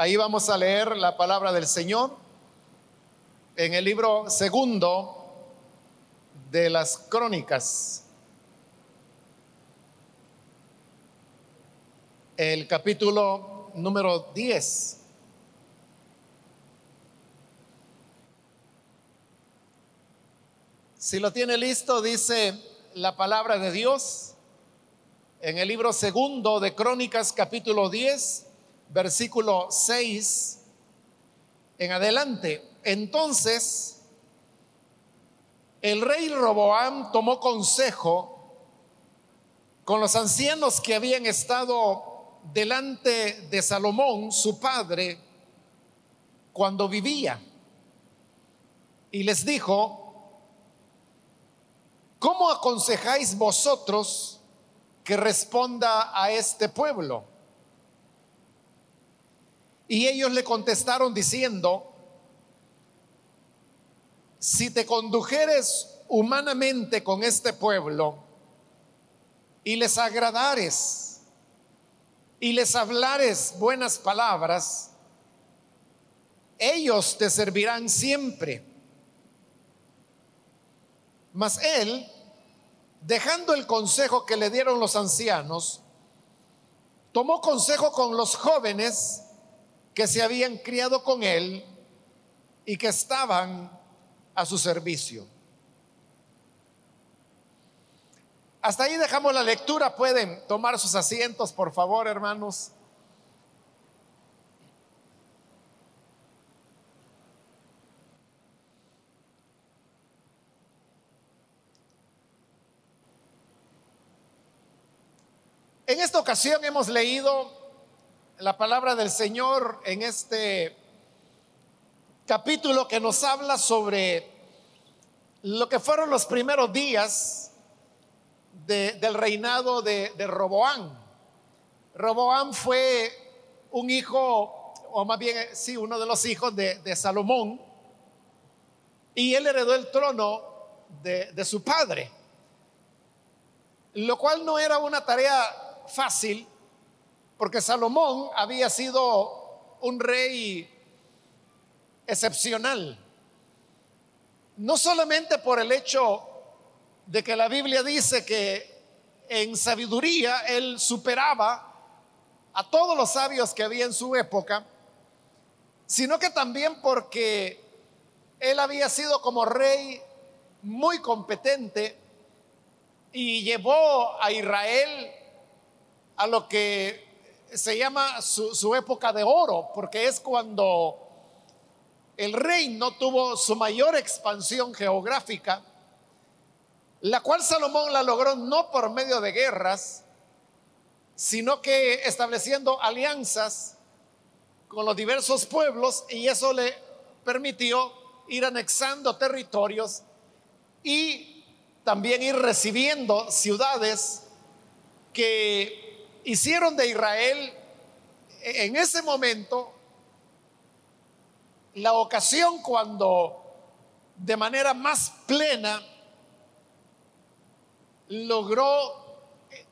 Ahí vamos a leer la palabra del Señor en el libro segundo de las crónicas, el capítulo número 10. Si lo tiene listo, dice la palabra de Dios en el libro segundo de Crónicas, capítulo 10 versículo 6 en adelante. Entonces, el rey Roboam tomó consejo con los ancianos que habían estado delante de Salomón, su padre, cuando vivía. Y les dijo, ¿cómo aconsejáis vosotros que responda a este pueblo? Y ellos le contestaron diciendo, si te condujeres humanamente con este pueblo y les agradares y les hablares buenas palabras, ellos te servirán siempre. Mas él, dejando el consejo que le dieron los ancianos, tomó consejo con los jóvenes que se habían criado con él y que estaban a su servicio. Hasta ahí dejamos la lectura. Pueden tomar sus asientos, por favor, hermanos. En esta ocasión hemos leído la palabra del Señor en este capítulo que nos habla sobre lo que fueron los primeros días del reinado de, de Roboán. Roboán fue un hijo, o más bien, sí, uno de los hijos de, Salomón, y él heredó el trono de su padre, lo cual no era una tarea fácil porque Salomón había sido un rey excepcional. No solamente por el hecho de que la Biblia dice que en sabiduría él superaba a todos los sabios que había en su época, sino que también porque él había sido como rey muy competente y llevó a Israel a lo que se llama su, época de oro, porque es cuando el reino tuvo su mayor expansión geográfica, la cual Salomón la logró no por medio de guerras, sino que estableciendo alianzas con los diversos pueblos y eso le permitió ir anexando territorios y también ir recibiendo ciudades que hicieron de Israel en ese momento la ocasión cuando de manera más plena logró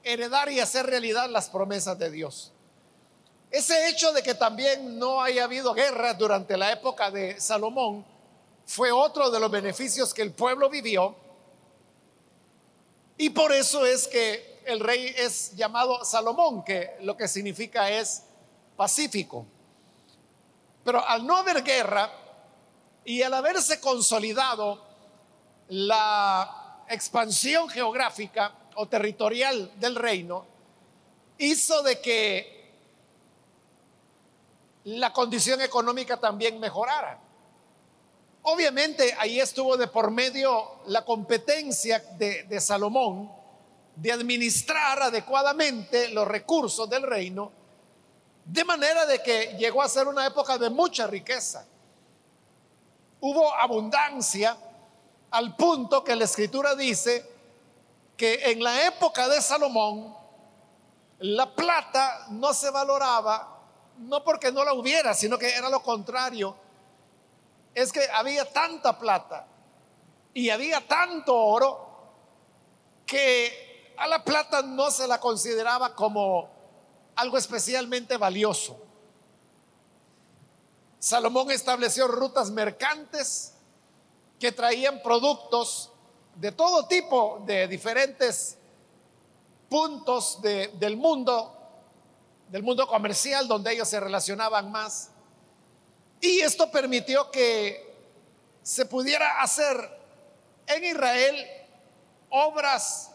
heredar y hacer realidad las promesas de Dios. Ese hecho de que también no haya habido guerra durante la época de Salomón fue otro de los beneficios que el pueblo vivió. Y por eso es que el rey es llamado Salomón, que lo que significa es pacífico. Pero al no haber guerra y al haberse consolidado la expansión geográfica o territorial del reino, hizo de que la condición económica también mejorara. Obviamente ahí estuvo de por medio la competencia de, de Salomón de administrar adecuadamente los recursos del reino, de manera de que llegó a ser una época de mucha riqueza. Hubo abundancia al punto que la escritura dice que en la época de Salomón la plata no se valoraba, no porque no la hubiera, sino que era lo contrario. Es que había tanta plata y había tanto oro que a la plata no se la consideraba como algo especialmente valioso. Salomón estableció rutas mercantes que traían productos de todo tipo, de diferentes puntos del mundo, del mundo comercial donde ellos se relacionaban más. Y esto permitió que se pudiera hacer en Israel obras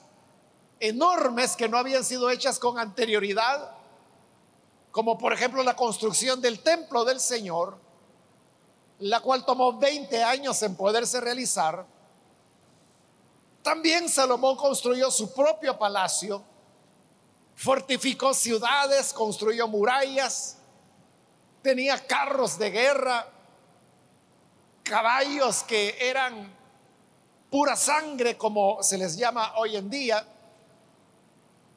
enormes que no habían sido hechas con anterioridad, como por ejemplo la construcción del templo del Señor, la cual tomó 20 años en poderse realizar. También Salomón construyó su propio palacio, fortificó ciudades, construyó murallas, tenía carros de guerra, caballos que eran pura sangre, como se les llama hoy en día.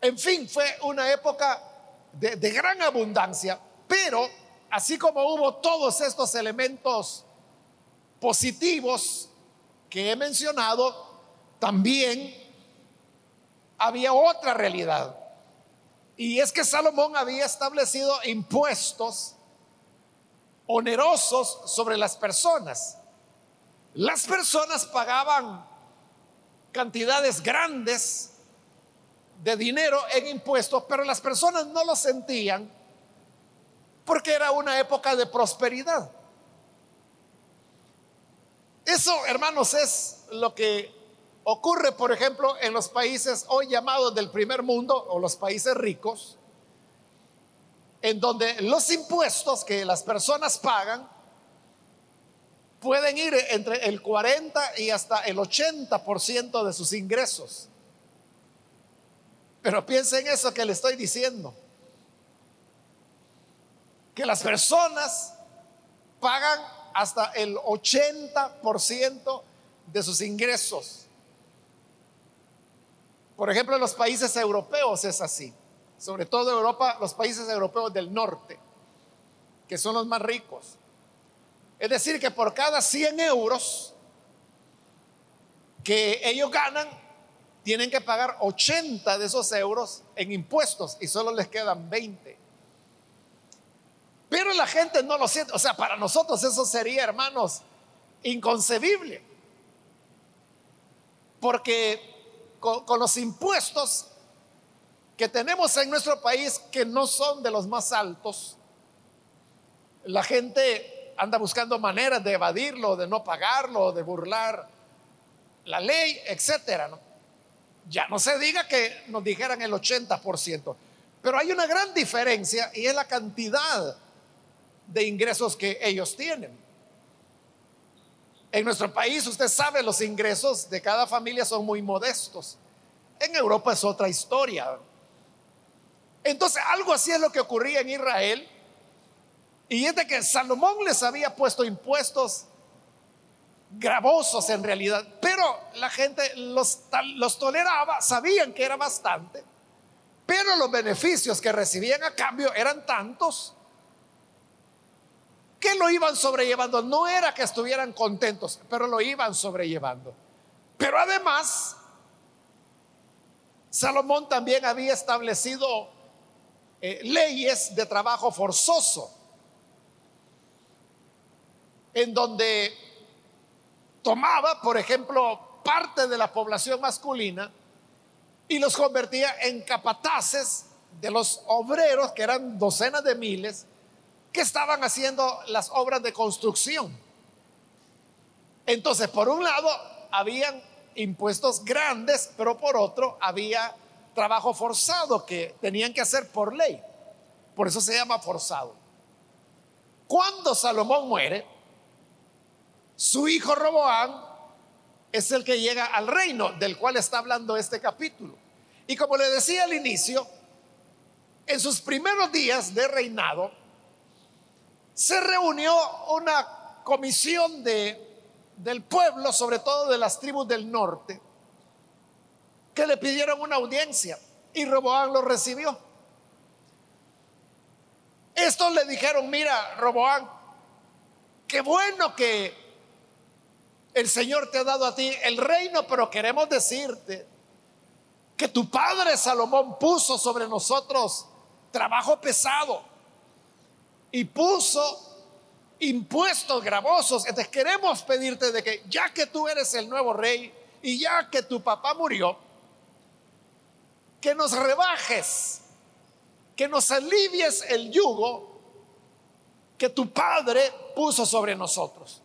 En fin, fue una época de, gran abundancia, pero así como hubo todos estos elementos positivos que he mencionado, también había otra realidad. Y es que Salomón había establecido impuestos onerosos sobre las personas. Las personas pagaban cantidades grandes de dinero en impuestos, pero las personas no lo sentían porque era una época de prosperidad. Eso, hermanos, es lo que ocurre, por ejemplo, en los países hoy llamados del primer mundo o los países ricos, en donde los impuestos que las personas pagan pueden ir entre el 40 y hasta el 80% de sus ingresos. Pero piensen eso que le estoy diciendo. Que las personas pagan hasta el 80% de sus ingresos. Por ejemplo, en los países europeos es así sobre todo Europa, los países europeos del norte, que son los más ricos. Es decir, que por cada 100 euros que ellos ganan, tienen que pagar 80 de esos euros en impuestos y solo les quedan 20. Pero la gente no lo siente. O sea, para nosotros eso sería, hermanos, inconcebible. Porque con, los impuestos que tenemos en nuestro país que no son de los más altos, la gente anda buscando maneras de evadirlo, de no pagarlo, de burlar la ley, etcétera. Ya no se diga que nos dijeran el 80%, pero hay una gran diferencia y es la cantidad de ingresos que ellos tienen. En nuestro país, usted sabe, los ingresos de cada familia son muy modestos. En Europa es otra historia. Entonces, algo así es lo que ocurría en Israel. Y es de que Salomón les había puesto impuestos gravosos en realidad, pero la gente los, los toleraba, sabían que era bastante, pero los beneficios que recibían a cambio eran tantos que lo iban sobrellevando. No era que estuvieran contentos, pero lo iban sobrellevando. Pero además, Salomón también había establecido eh, leyes de trabajo forzoso, en donde tomaba, por ejemplo, parte de la población masculina y los convertía en capataces de los obreros, que eran docenas de miles, que estaban haciendo las obras de construcción. Entonces, por un lado, habían impuestos grandes, pero por otro, había trabajo forzado que tenían que hacer por ley. Por eso se llama forzado. Cuando Salomón muere, su hijo Roboán es el que llega al reino del cual está hablando este capítulo. Y como le decía al inicio, en sus primeros días de reinado, se reunió una comisión de, del pueblo, sobre todo de las tribus del norte, que le pidieron una audiencia y Roboán lo recibió. Estos le dijeron, mira, Roboán, qué bueno que el Señor te ha dado a ti el reino, pero queremos decirte que tu padre Salomón puso sobre nosotros trabajo pesado y puso impuestos gravosos. Entonces queremos pedirte de que ya que tú eres el nuevo rey y ya que tu papá murió, que nos rebajes, que nos alivies el yugo que tu padre puso sobre nosotros.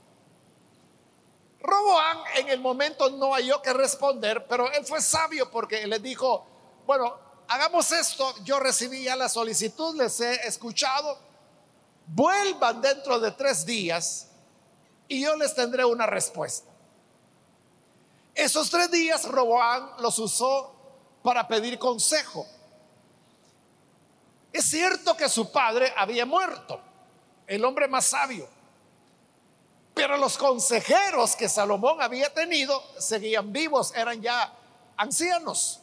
Roboán en el momento no halló que responder, pero él fue sabio porque le dijo, bueno, hagamos esto, yo recibí ya la solicitud, les he escuchado, vuelvan dentro de tres días y yo les tendré una respuesta. Esos tres días Roboán los usó para pedir consejo. Es cierto que su padre había muerto, el hombre más sabio, pero los consejeros que Salomón había tenido seguían vivos, eran ya ancianos.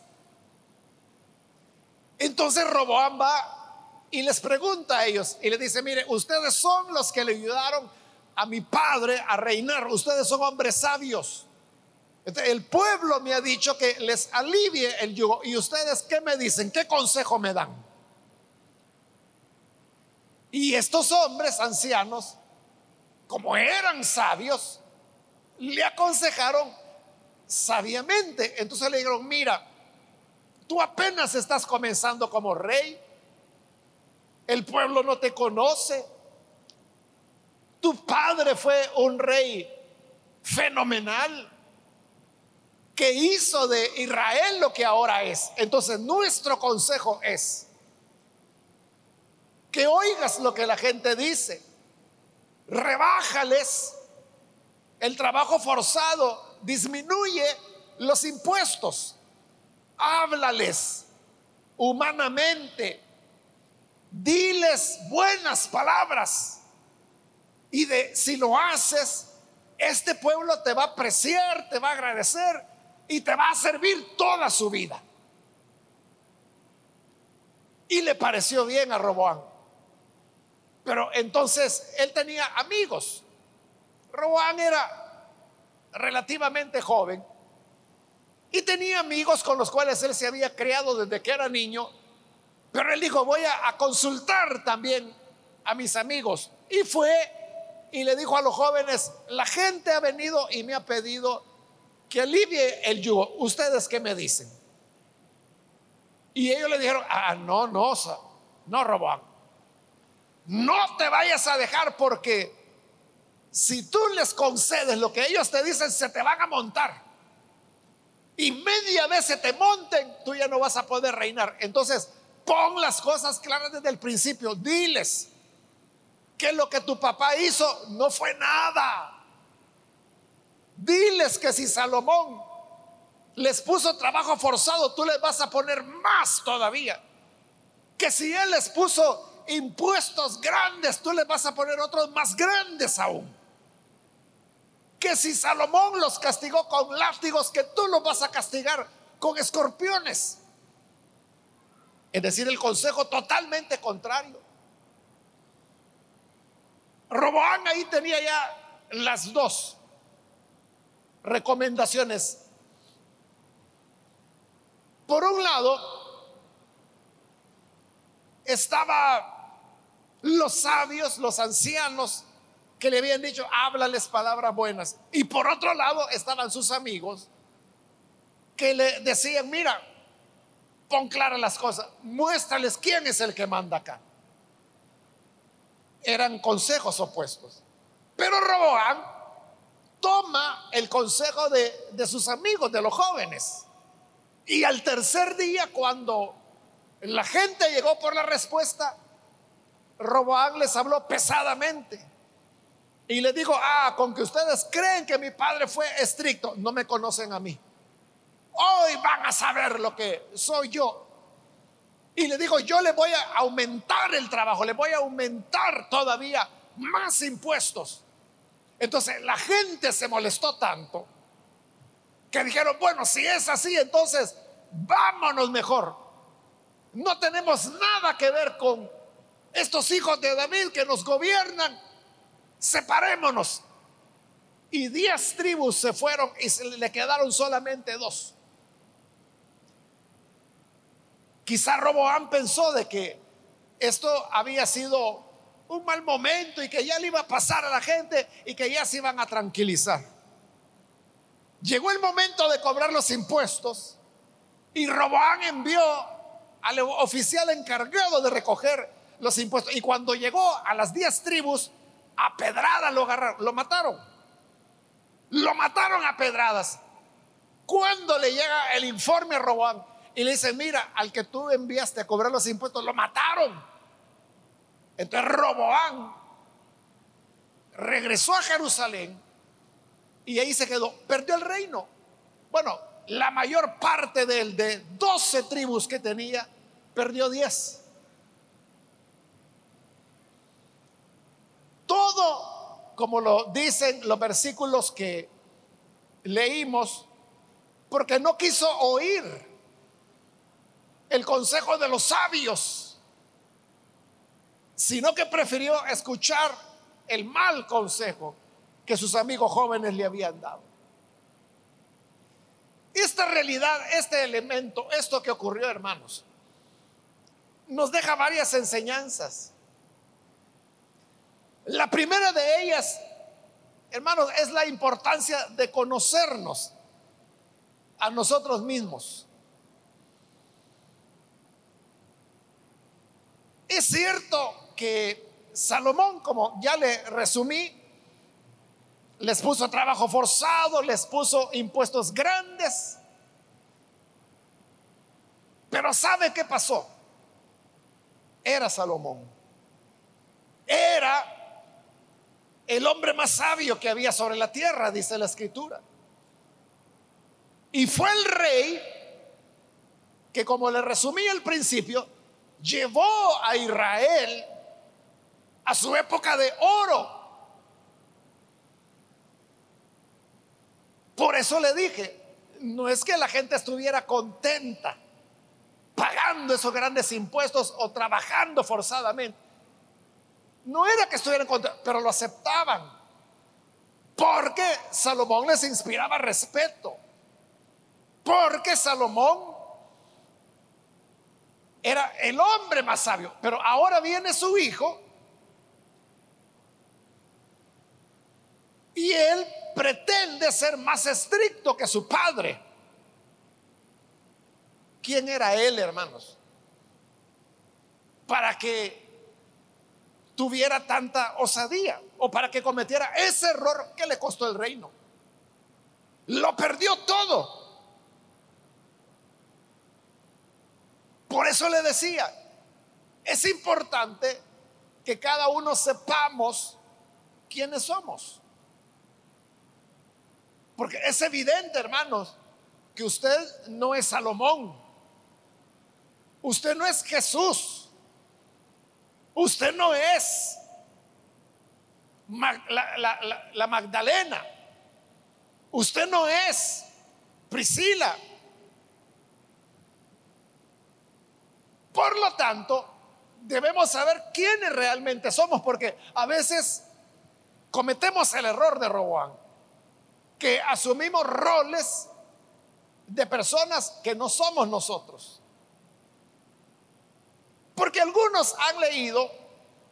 Entonces Roboán va y les pregunta a ellos y le dice, mire, ustedes son los que le ayudaron a mi padre a reinar, ustedes son hombres sabios. el pueblo me ha dicho que les alivie el yugo. ¿Y ustedes qué me dicen? ¿Qué consejo me dan? Y estos hombres ancianos, como eran sabios, le aconsejaron sabiamente. Entonces le dijeron, mira, tú apenas estás comenzando como rey el pueblo no te conoce. Tu padre fue un rey fenomenal que hizo de Israel lo que ahora es. Entonces nuestro consejo es que oigas lo que la gente dice, rebájales el trabajo forzado, disminuye los impuestos, háblales humanamente diles buenas palabras. Y de si lo haces, este pueblo te va a apreciar, te va a agradecer y te va a servir toda su vida. Y le pareció bien a Roboán. Pero entonces él tenía amigos. Roboán era relativamente joven y tenía amigos con los cuales él se había criado desde que era niño pero él dijo, voy a, consultar también a mis amigos. Y fue y le dijo a los jóvenes, la gente ha venido y me ha pedido que alivie el yugo. ¿Ustedes qué me dicen? Y ellos le dijeron, ah, no, no, no, Robán. No te vayas a dejar porque si tú les concedes lo que ellos te dicen, se te van a montar. Y media vez se te monten, tú ya no vas a poder reinar. Entonces, Pon las cosas claras desde el principio. Diles que lo que tu papá hizo no fue nada. Diles que si Salomón les puso trabajo forzado, tú les vas a poner más todavía. Que si él les puso impuestos grandes, tú les vas a poner otros más grandes aún. Que si Salomón los castigó con látigos, que tú los vas a castigar con escorpiones. Es decir, el consejo totalmente contrario. Roboán ahí tenía ya las dos recomendaciones. Por un lado, estaba los sabios, los ancianos, que le habían dicho, háblales palabras buenas. Y por otro lado estaban sus amigos, que le decían, mira, pon claras las cosas, muéstrales quién es el que manda acá. Eran consejos opuestos. Pero Roboán toma el consejo de, de sus amigos, de los jóvenes. Y al tercer día, cuando la gente llegó por la respuesta, Roboán les habló pesadamente. Y le dijo, ah, con que ustedes creen que mi padre fue estricto, no me conocen a mí. Hoy van a saber lo que soy yo. Y le digo, yo le voy a aumentar el trabajo, le voy a aumentar todavía más impuestos. Entonces la gente se molestó tanto que dijeron, bueno, si es así, entonces vámonos mejor. No tenemos nada que ver con estos hijos de David que nos gobiernan. Separémonos. Y diez tribus se fueron y se le quedaron solamente dos. Quizá Roboán pensó de que esto había sido un mal momento y que ya le iba a pasar a la gente y que ya se iban a tranquilizar. Llegó el momento de cobrar los impuestos y Roboán envió al oficial encargado de recoger los impuestos. Y cuando llegó a las diez tribus, a pedradas lo agarraron, lo mataron. Lo mataron a pedradas. Cuando le llega el informe a Roboán y le dice, mira, al que tú enviaste a cobrar los impuestos, lo mataron. Entonces Roboán regresó a Jerusalén y ahí se quedó. Perdió el reino. Bueno, la mayor parte de él, de 12 tribus que tenía, perdió 10. Todo, como lo dicen los versículos que leímos, porque no quiso oír el consejo de los sabios, sino que prefirió escuchar el mal consejo que sus amigos jóvenes le habían dado. Esta realidad, este elemento, esto que ocurrió, hermanos, nos deja varias enseñanzas. La primera de ellas, hermanos, es la importancia de conocernos a nosotros mismos. Es cierto que Salomón, como ya le resumí, les puso trabajo forzado, les puso impuestos grandes. Pero ¿sabe qué pasó? Era Salomón. Era el hombre más sabio que había sobre la tierra, dice la escritura. Y fue el rey que, como le resumí al principio, llevó a Israel a su época de oro. Por eso le dije, no es que la gente estuviera contenta pagando esos grandes impuestos o trabajando forzadamente. No era que estuvieran contentos, pero lo aceptaban. Porque Salomón les inspiraba respeto. Porque Salomón era el hombre más sabio. Pero ahora viene su hijo y él pretende ser más estricto que su padre. ¿Quién era él, hermanos? Para que tuviera tanta osadía o para que cometiera ese error que le costó el reino. Lo perdió todo. Por eso le decía, es importante que cada uno sepamos quiénes somos. Porque es evidente, hermanos, que usted no es Salomón. Usted no es Jesús. Usted no es la, Magdalena. Usted no es Priscila. Por lo tanto, debemos saber quiénes realmente somos, porque a veces cometemos el error de Roboán, que asumimos roles de personas que no somos nosotros. Porque algunos han leído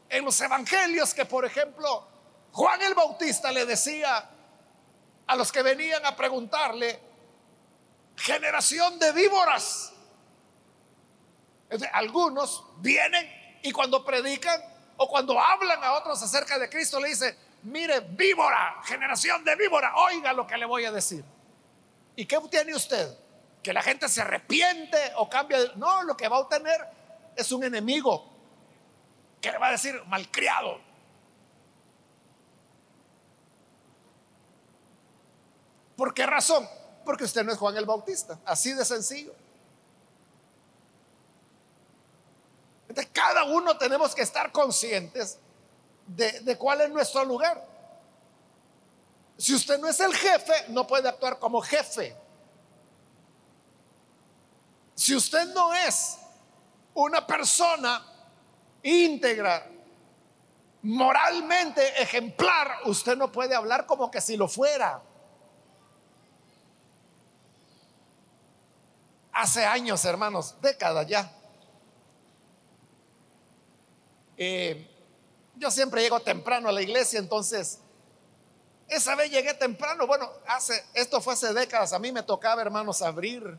en los evangelios que, por ejemplo, Juan el Bautista le decía a los que venían a preguntarle, generación de víboras, algunos vienen y cuando predican o cuando hablan a otros acerca de Cristo le dicen, mire, víbora, generación de víbora, oiga lo que le voy a decir. ¿Y qué tiene usted? Que la gente se arrepiente o cambia. No, lo que va a obtener es un enemigo que le va a decir malcriado. ¿Por qué razón? Porque usted no es Juan el Bautista, así de sencillo. cada uno tenemos que estar conscientes de, cuál es nuestro lugar. Si usted no es el jefe, no puede actuar como jefe. Si usted no es una persona íntegra, moralmente ejemplar, usted no puede hablar como que si lo fuera. Hace años, hermanos, décadas ya, eh, Yo siempre llego temprano a la iglesia, entonces esa vez llegué temprano. Bueno, hace, esto fue hace décadas. A mí me tocaba, hermanos, abrir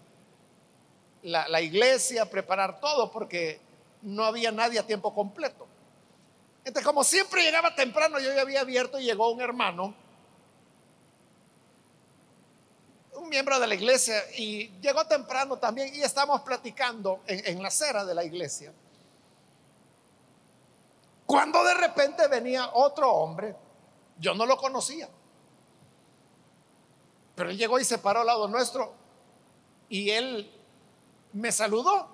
la, iglesia, preparar todo, porque no había nadie a tiempo completo. Entonces, como siempre llegaba temprano, yo ya había abierto y llegó un hermano, un miembro de la iglesia, y llegó temprano también, y estábamos platicando en, en la acera de la iglesia. Cuando de repente venía otro hombre, yo no lo conocía, pero él llegó y se paró al lado nuestro, y él me saludó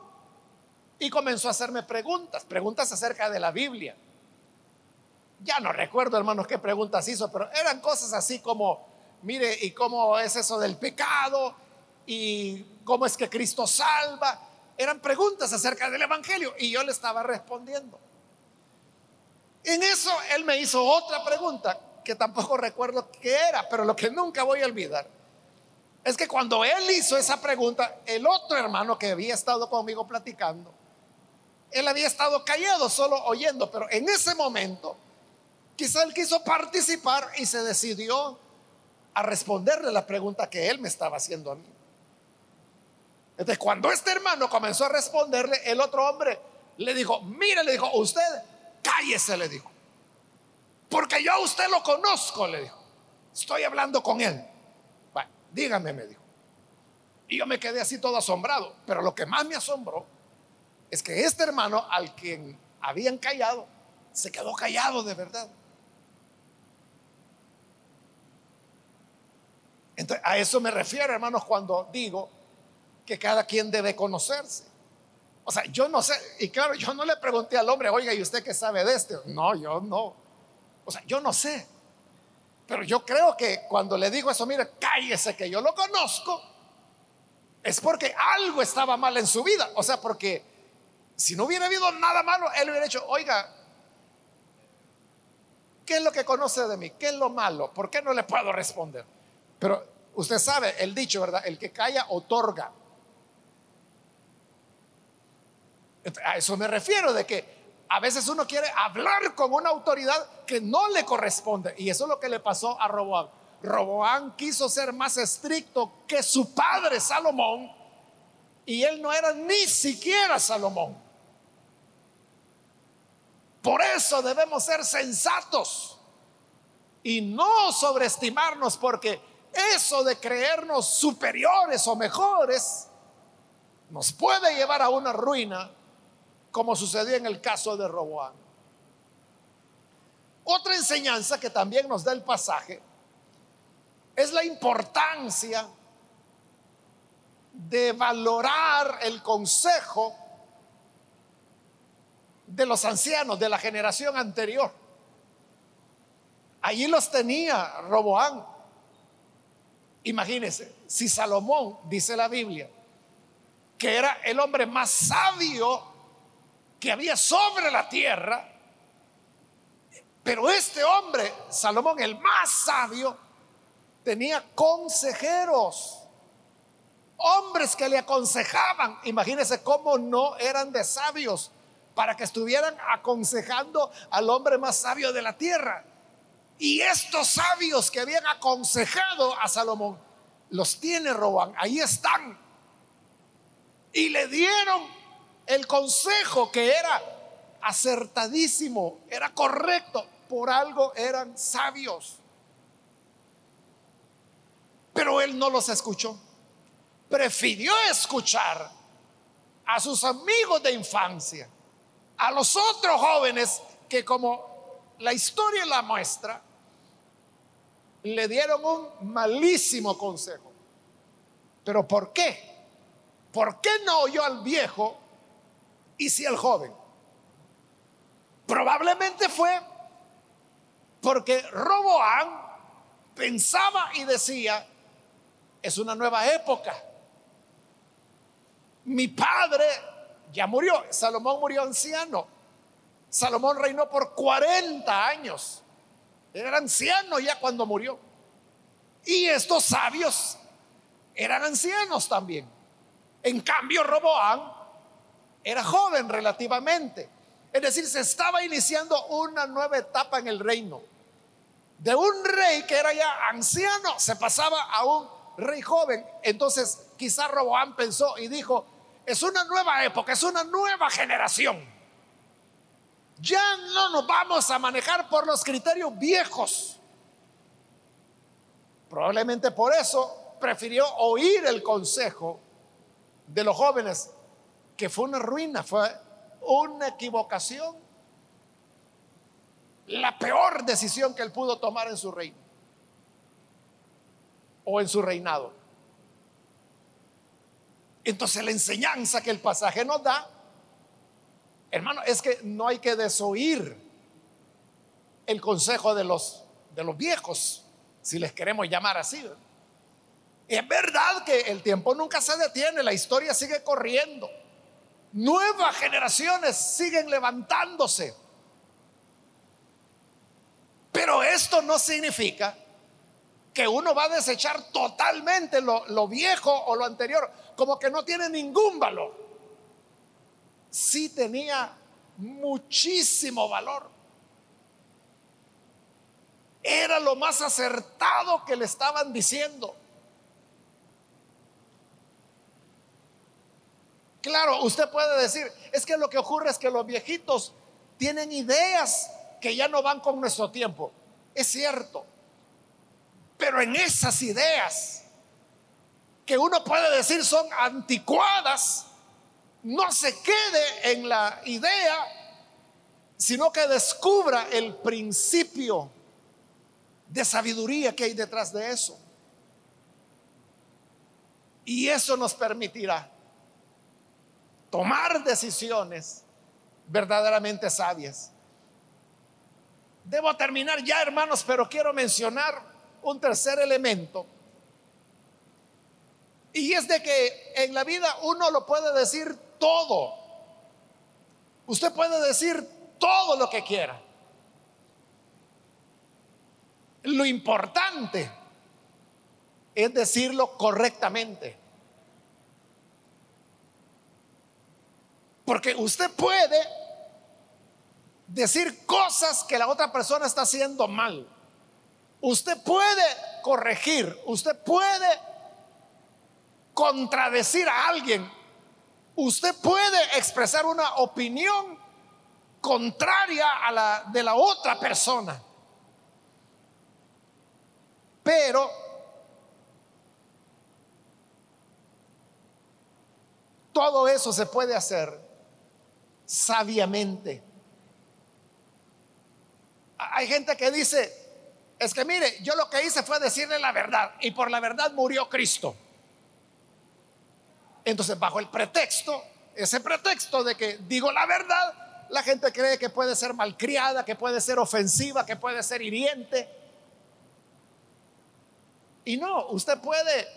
y comenzó a hacerme preguntas, preguntas acerca de la Biblia. Ya no recuerdo, hermanos, qué preguntas hizo, pero eran cosas así como, mire, ¿y cómo es eso del pecado? ¿Y cómo es que Cristo salva? Eran preguntas acerca del Evangelio y yo le estaba respondiendo. En eso él me hizo otra pregunta que tampoco recuerdo qué era, pero lo que nunca voy a olvidar es que cuando él hizo esa pregunta, el otro hermano que había estado conmigo platicando, él había estado callado, solo oyendo, pero en ese momento, quizá él quiso participar y se decidió a responderle la pregunta que él me estaba haciendo a mí. Entonces, cuando este hermano comenzó a responderle, el otro hombre le dijo, mire, le dijo, usted cállese, le dijo, porque yo a usted lo conozco, le dijo, estoy hablando con él. Dígame, me dijo. Y yo me quedé así todo asombrado, pero lo que más me asombró es que este hermano al quien habían callado, se quedó callado de verdad. Entonces, a eso me refiero, hermanos, cuando digo que cada quien debe conocerse. O sea, yo no sé, y claro, yo no le pregunté al hombre, oiga, ¿y usted qué sabe de esto? No, yo no. O sea, yo no sé. Pero yo creo que cuando le digo eso, mire, cállese que yo lo conozco, es porque algo estaba mal en su vida. O sea, porque si no hubiera habido nada malo, él hubiera dicho, oiga, ¿qué es lo que conoce de mí? ¿Qué es lo malo? ¿Por qué no le puedo responder? Pero usted sabe el dicho, ¿verdad? El que calla otorga. A eso me refiero, de que a veces uno quiere hablar con una autoridad que no le corresponde. Y eso es lo que le pasó a Roboán. Roboán quiso ser más estricto que su padre Salomón y él no era ni siquiera Salomón. Por eso debemos ser sensatos y no sobreestimarnos porque eso de creernos superiores o mejores nos puede llevar a una ruina como sucedió en el caso de Roboán. Otra enseñanza que también nos da el pasaje es la importancia de valorar el consejo de los ancianos de la generación anterior. Allí los tenía Roboán. Imagínense, si Salomón, dice la Biblia, que era el hombre más sabio que había sobre la tierra, pero este hombre, Salomón, el más sabio, tenía consejeros, hombres que le aconsejaban. Imagínense cómo no eran de sabios para que estuvieran aconsejando al hombre más sabio de la tierra. Y estos sabios que habían aconsejado a Salomón, los tiene Robán, ahí están. Y le dieron el consejo que era acertadísimo, era correcto, por algo eran sabios. Pero él no los escuchó. Prefirió escuchar a sus amigos de infancia a los otros jóvenes que como la historia la muestra, le dieron un malísimo consejo. ¿Pero por qué? ¿Por qué no oyó al viejo y si al joven? Probablemente fue porque Roboán pensaba y decía, es una nueva época. Mi padre ya murió. Salomón murió anciano. Salomón reinó por 40 años. Era anciano ya cuando murió. Y estos sabios eran ancianos también. En cambio, Roboán era joven relativamente. Es decir, se estaba iniciando una nueva etapa en el reino. De un rey que era ya anciano, se pasaba a un rey joven. Entonces quizá Roboán pensó y dijo, es una nueva época, es una nueva generación. Ya no nos vamos a manejar por los criterios viejos. Probablemente por eso prefirió oír el consejo de los jóvenes, que fue una ruina, fue una equivocación. La peor decisión que él pudo tomar en su reino o en su reinado. Entonces la enseñanza que el pasaje nos da, hermano, es que no hay que desoír el consejo de los, de los viejos, si les queremos llamar así. Es verdad que el tiempo nunca se detiene, la historia sigue corriendo. Nuevas generaciones siguen levantándose. Pero esto no significa que uno va a desechar totalmente lo, viejo o lo anterior, como que no tiene ningún valor. Sí tenía muchísimo valor. Era lo más acertado que le estaban diciendo. Claro, usted puede decir, es que lo que ocurre es que los viejitos tienen ideas que ya no van con nuestro tiempo. Es cierto. Pero en esas ideas que uno puede decir son anticuadas, no se quede en la idea, sino que descubra el principio de sabiduría que hay detrás de eso. Y eso nos permitirá tomar decisiones verdaderamente sabias. Debo terminar ya, hermanos, pero quiero mencionar un tercer elemento. Y es de que en la vida uno lo puede decir todo. Usted puede decir todo lo que quiera. Lo importante es decirlo correctamente. Porque usted puede decir cosas que la otra persona está haciendo mal. Usted puede corregir, usted puede contradecir a alguien. Usted puede expresar una opinión contraria a la de la otra persona. Pero todo eso se puede hacer sabiamente. Hay gente que dice, es que mire, yo lo que hice fue decirle la verdad y por la verdad murió Cristo. Entonces, bajo el pretexto, ese pretexto de que digo la verdad, la gente cree que puede ser malcriada, que puede ser ofensiva, que puede ser hiriente. Y no, usted puede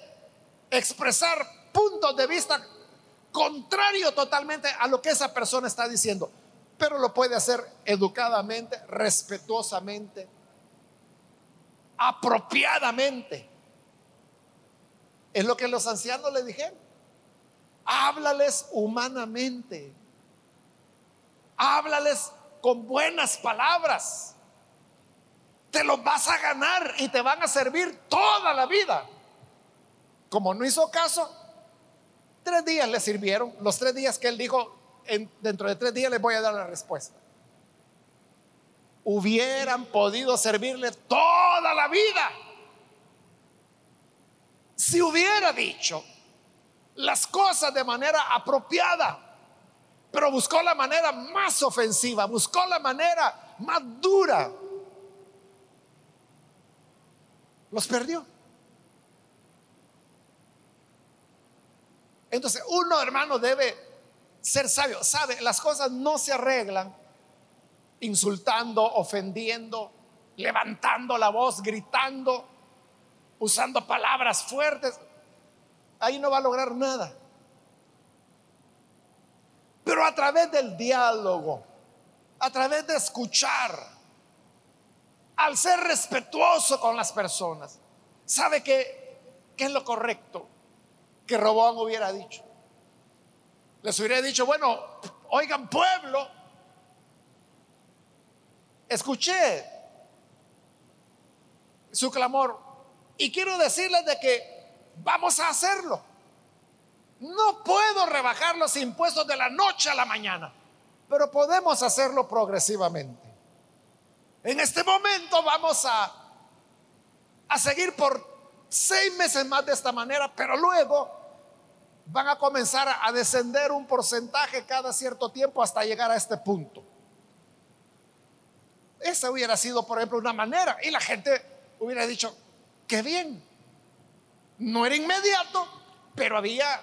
expresar puntos de vista contrario totalmente a lo que esa persona está diciendo, pero lo puede hacer educadamente, respetuosamente, apropiadamente. Es lo que los ancianos le dijeron. Háblales humanamente. Háblales con buenas palabras. Te los vas a ganar y te van a servir toda la vida. Como no hizo caso, Tres días le sirvieron, los tres días que él dijo, dentro de tres días les voy a dar la respuesta. Hubieran podido servirle toda la vida si hubiera dicho las cosas de manera apropiada, pero buscó la manera más ofensiva, buscó la manera más dura. Los perdió. Entonces, uno, hermano, debe ser sabio. Sabe, las cosas no se arreglan insultando, ofendiendo, levantando la voz, gritando, usando palabras fuertes. Ahí no va a lograr nada. Pero a través del diálogo, a través de escuchar, al ser respetuoso con las personas, sabe que, que es lo correcto que Robón hubiera dicho. Les hubiera dicho, bueno, oigan pueblo, escuché su clamor y quiero decirles de que vamos a hacerlo. No puedo rebajar los impuestos de la noche a la mañana, pero podemos hacerlo progresivamente. En este momento vamos a, a seguir por seis meses más de esta manera, pero luego van a comenzar a descender un porcentaje cada cierto tiempo hasta llegar a este punto. Esa hubiera sido, por ejemplo, una manera. Y la gente hubiera dicho, qué bien. No era inmediato, pero había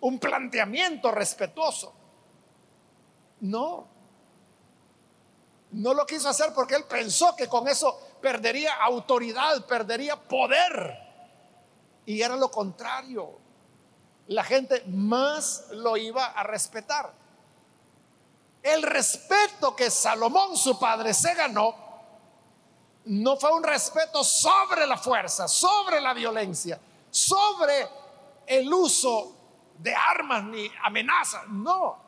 un planteamiento respetuoso. No. No lo quiso hacer porque él pensó que con eso perdería autoridad, perdería poder. Y era lo contrario. La gente más lo iba a respetar. El respeto que Salomón, su padre, se ganó, no fue un respeto sobre la fuerza, sobre la violencia, sobre el uso de armas ni amenazas. No.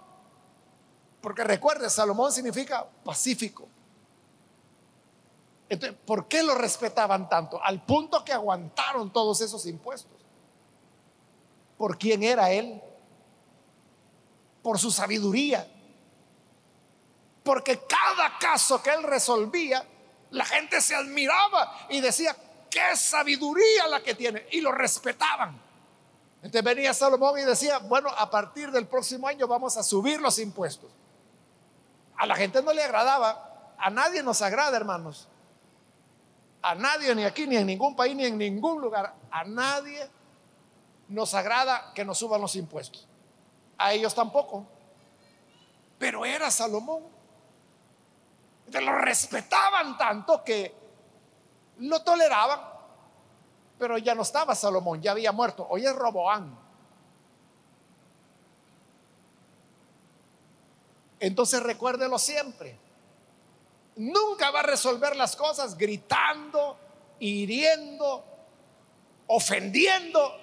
Porque recuerde, Salomón significa pacífico. Entonces, ¿por qué lo respetaban tanto? Al punto que aguantaron todos esos impuestos. ¿Por quién era él? Por su sabiduría. Porque cada caso que él resolvía, la gente se admiraba y decía, qué sabiduría la que tiene. Y lo respetaban. Entonces venía Salomón y decía, bueno, a partir del próximo año vamos a subir los impuestos. A la gente no le agradaba, a nadie nos agrada, hermanos. A nadie, ni aquí, ni en ningún país, ni en ningún lugar, a nadie nos agrada que nos suban los impuestos. A ellos tampoco. Pero era Salomón. Lo respetaban tanto que lo toleraban pero ya no estaba Salomón, ya había muerto. Hoy es Roboán. Entonces recuérdelo siempre. Nunca va a resolver las cosas gritando, hiriendo, ofendiendo,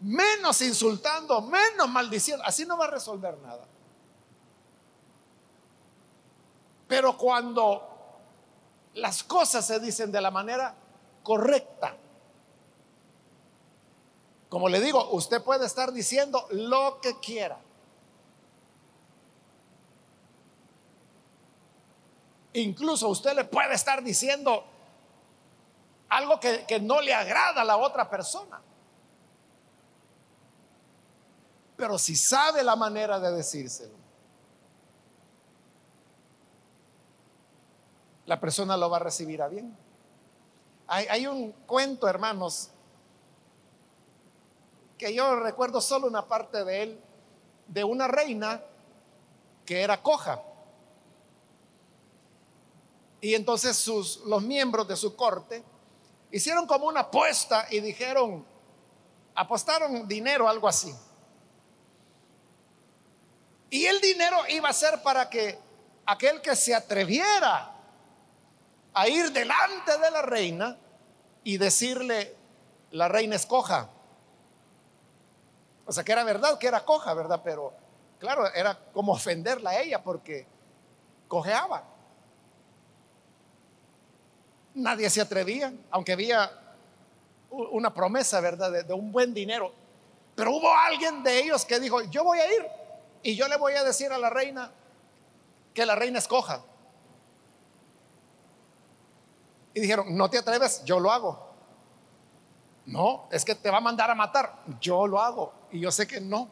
menos insultando, menos maldiciendo. Así no va a resolver nada. Pero cuando las cosas se dicen de la manera correcta, como le digo, usted puede estar diciendo lo que quiera. Incluso usted le puede estar diciendo algo que, no le agrada a la otra persona. Pero si sabe la manera de decírselo, la persona lo va a recibir a bien. Hay, un cuento, hermanos, que yo recuerdo solo una parte de él, de una reina que era coja. Y entonces los miembros de su corte hicieron como una apuesta y dijeron, apostaron dinero, algo así. Y el dinero iba a ser para que aquel que se atreviera a ir delante de la reina y decirle, la reina escoja. O sea, que era verdad, que era coja, ¿verdad? Pero claro, era como ofenderla a ella porque cojeaba. Nadie se atrevía, aunque había una promesa, ¿verdad? De, de, un buen dinero. Pero hubo alguien de ellos que dijo, yo voy a ir y yo le voy a decir a la reina que la reina escoja. Y dijeron, no te atreves, yo lo hago. No, es que te va a mandar a matar. Yo lo hago y yo sé que no.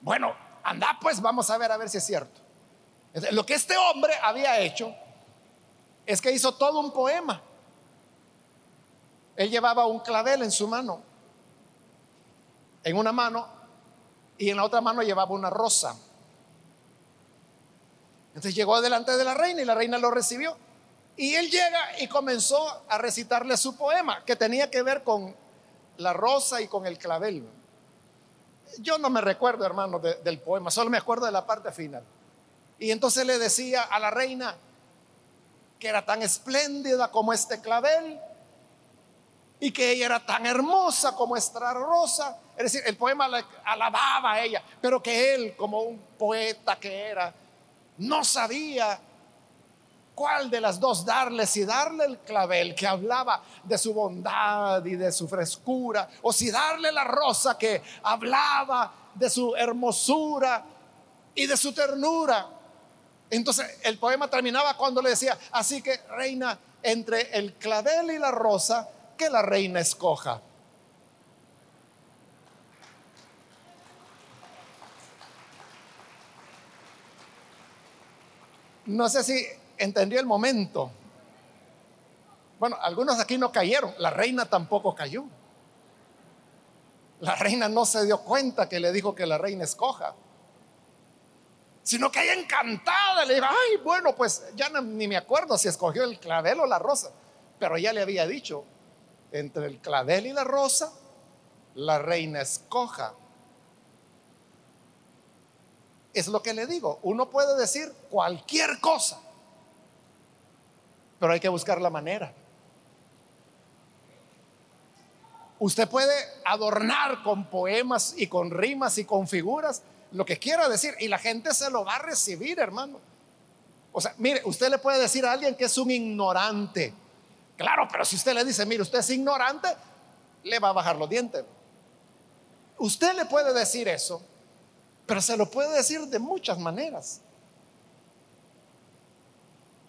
Bueno, anda pues, vamos a ver a ver si es cierto. Lo que este hombre había hecho es que hizo todo un poema. Él llevaba un clavel en su mano, en una mano, y en la otra mano llevaba una rosa. Entonces llegó delante de la reina y la reina lo recibió. Y él llega y comenzó a recitarle su poema, que tenía que ver con la rosa y con el clavel. Yo no me recuerdo, hermano, del poema, solo me acuerdo de la parte final. Y entonces le decía a la reina que era tan espléndida como este clavel y que ella era tan hermosa como esta rosa. Es decir, el poema le alababa a ella, pero que él, como un poeta que era, no sabía cuál de las dos darle, si darle el clavel que hablaba de su bondad y de su frescura, o si darle la rosa que hablaba de su hermosura y de su ternura. Entonces el poema terminaba cuando le decía, así que reina, entre el clavel y la rosa, que la reina escoja. No sé si entendí el momento. Bueno, algunos aquí no cayeron, la reina tampoco cayó. La reina no se dio cuenta que le dijo que la reina escoja, sino que ella encantada le dijo, ay, bueno, pues ya ni me acuerdo si escogió el clavel o la rosa, pero ya le había dicho, entre el clavel y la rosa, la reina escoja. Es lo que le digo, uno puede decir cualquier cosa, pero hay que buscar la manera. Usted puede adornar con poemas y con rimas y con figuras lo que quiera decir y la gente se lo va a recibir, hermano. O sea, mire, usted le puede decir a alguien que es un ignorante. Claro, pero si usted le dice, mire, usted es ignorante, le va a bajar los dientes. Usted le puede decir eso, pero se lo puede decir de muchas maneras.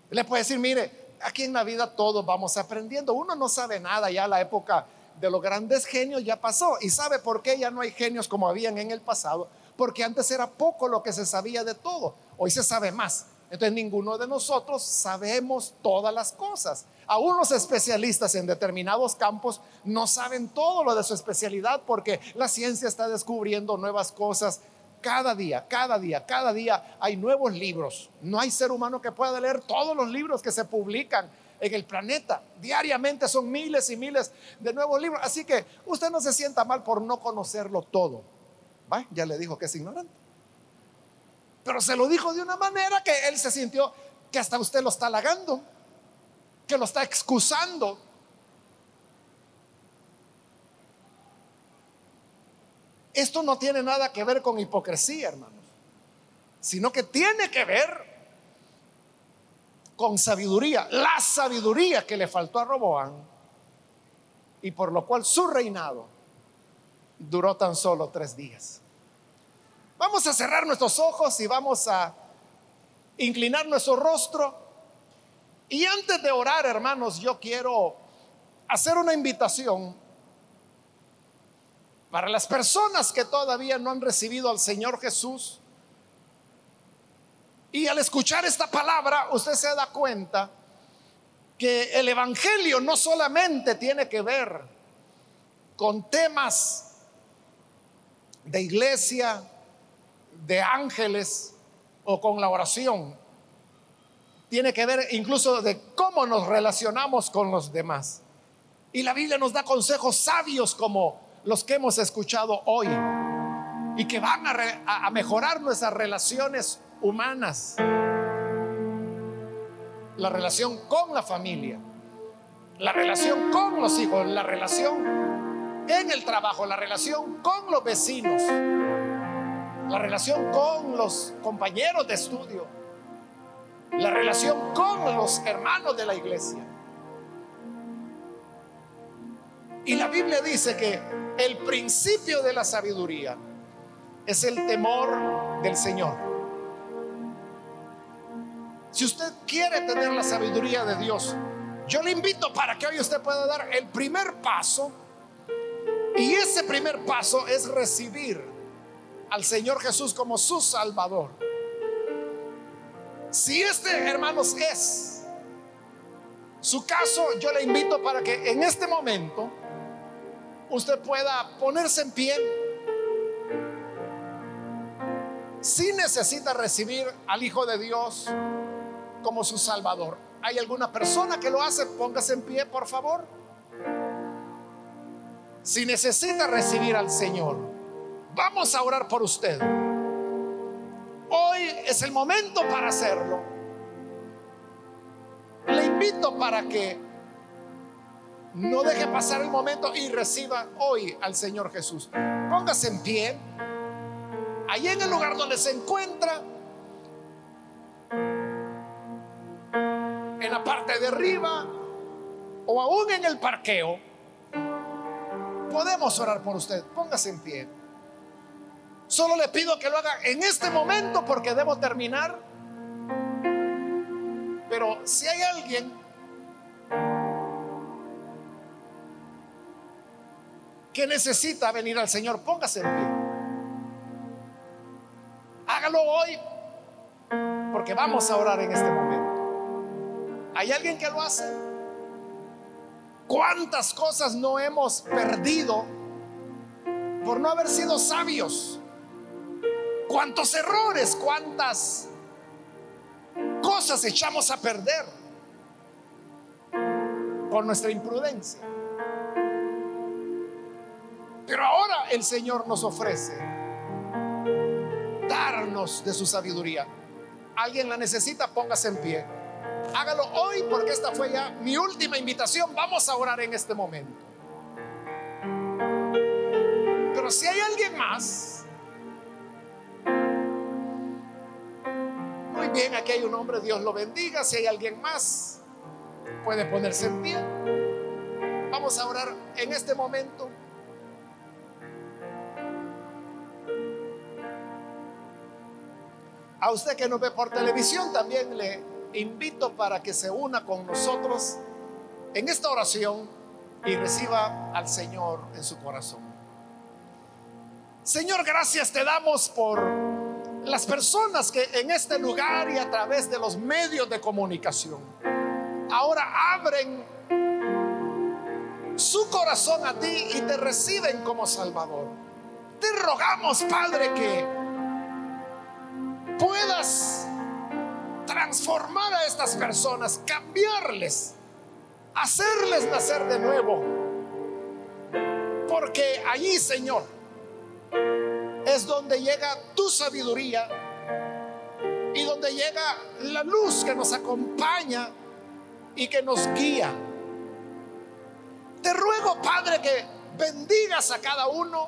Le puede decir, mire, aquí en la vida todos vamos aprendiendo. Uno no sabe nada, ya la época de los grandes genios ya pasó. ¿Y sabe por qué ya no hay genios como habían en el pasado? Porque antes era poco lo que se sabía de todo. Hoy se sabe más. Entonces ninguno de nosotros sabemos todas las cosas. Aún los especialistas en determinados campos no saben todo lo de su especialidad porque la ciencia está descubriendo nuevas cosas cada día, cada día, cada día hay nuevos libros. No hay ser humano que pueda leer todos los libros que se publican en el planeta. Diariamente son miles y miles de nuevos libros. Así que usted no se sienta mal por no conocerlo todo. Ya le dijo que es ignorante. Pero se lo dijo de una manera que él se sintió que hasta usted lo está halagando, que lo está excusando. Esto no tiene nada que ver con hipocresía, hermanos, sino que tiene que ver con sabiduría, la sabiduría que le faltó a Roboán y por lo cual su reinado duró tan solo tres días. Vamos a cerrar nuestros ojos y vamos a inclinar nuestro rostro. Y antes de orar, hermanos, yo quiero hacer una invitación para las personas que todavía no han recibido al Señor Jesús y al escuchar esta palabra, usted se da cuenta que el Evangelio no solamente tiene que ver con temas de iglesia, de ángeles o con la oración, tiene que ver incluso de cómo nos relacionamos con los demás. Y la Biblia nos da consejos sabios como los que hemos escuchado hoy y que van a, mejorar nuestras relaciones humanas, la relación con la familia, la relación con los hijos, la relación en el trabajo, la relación con los vecinos, la relación con los compañeros de estudio, la relación con los hermanos de la iglesia. Y la Biblia dice que el principio de la sabiduría es el temor del Señor. Si usted quiere tener la sabiduría de Dios, yo le invito para que hoy usted pueda dar el primer paso. Y ese primer paso es recibir al Señor Jesús como su Salvador. Si este, hermanos, es su caso, yo le invito para que en este momento usted pueda ponerse en pie. Si necesita recibir al Hijo de Dios, como su Salvador. ¿Hay alguna persona que lo hace? Póngase en pie, por favor. Si necesita recibir al Señor, vamos a orar por usted. Hoy es el momento para hacerlo. Le invito para que no deje pasar el momento y reciba hoy al Señor Jesús. Póngase en pie. Allí en el lugar donde se encuentra la parte de arriba o aún en el parqueo, podemos orar por usted. Póngase en pie. Solo le pido que lo haga en este momento porque debo terminar. Pero si hay alguien que necesita venir al Señor, póngase en pie. Hágalo hoy porque vamos a orar en este momento. ¿Hay alguien que lo hace? ¿Cuántas cosas no hemos perdido por no haber sido sabios? ¿Cuántos errores, cuántas cosas echamos a perder por nuestra imprudencia? Pero ahora el Señor nos ofrece darnos de su sabiduría. Alguien la necesita, póngase en pie. Hágalo hoy porque esta fue ya mi última invitación. Vamos a orar en este momento. Pero si hay alguien más, muy bien, aquí hay un hombre, Dios lo bendiga. Si hay alguien más, puede ponerse en pie. Vamos a orar en este momento. A usted que nos ve por televisión también le invito para que se una con nosotros en esta oración y reciba al Señor en su corazón. Señor, gracias te damos por las personas que en este lugar y a través de los medios de comunicación ahora abren su corazón a ti y te reciben como Salvador. Te rogamos, Padre, que puedas transformar a estas personas, cambiarles, hacerles nacer de nuevo. Porque allí, Señor, es donde llega tu sabiduría y donde llega la luz que nos acompaña y que nos guía. Te ruego, Padre, que bendigas a cada uno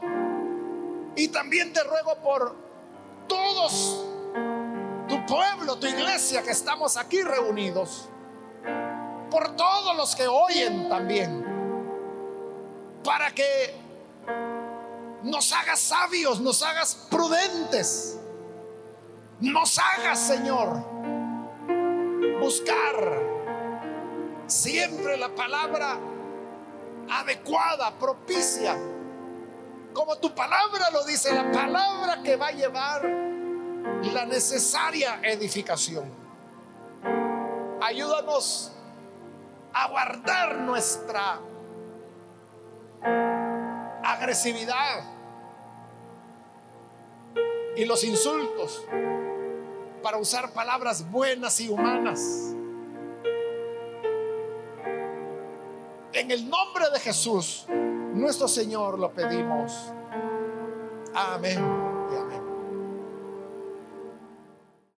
y también te ruego por todos pueblo, tu iglesia que estamos aquí reunidos, por todos los que oyen también, para que nos hagas sabios, nos hagas prudentes, nos hagas, Señor, buscar siempre la palabra adecuada, propicia, como tu palabra lo dice, la palabra que va a llevar la necesaria edificación. Ayúdanos a guardar nuestra agresividad y los insultos para usar palabras buenas y humanas. En el nombre de Jesús, nuestro Señor, lo pedimos. Amén.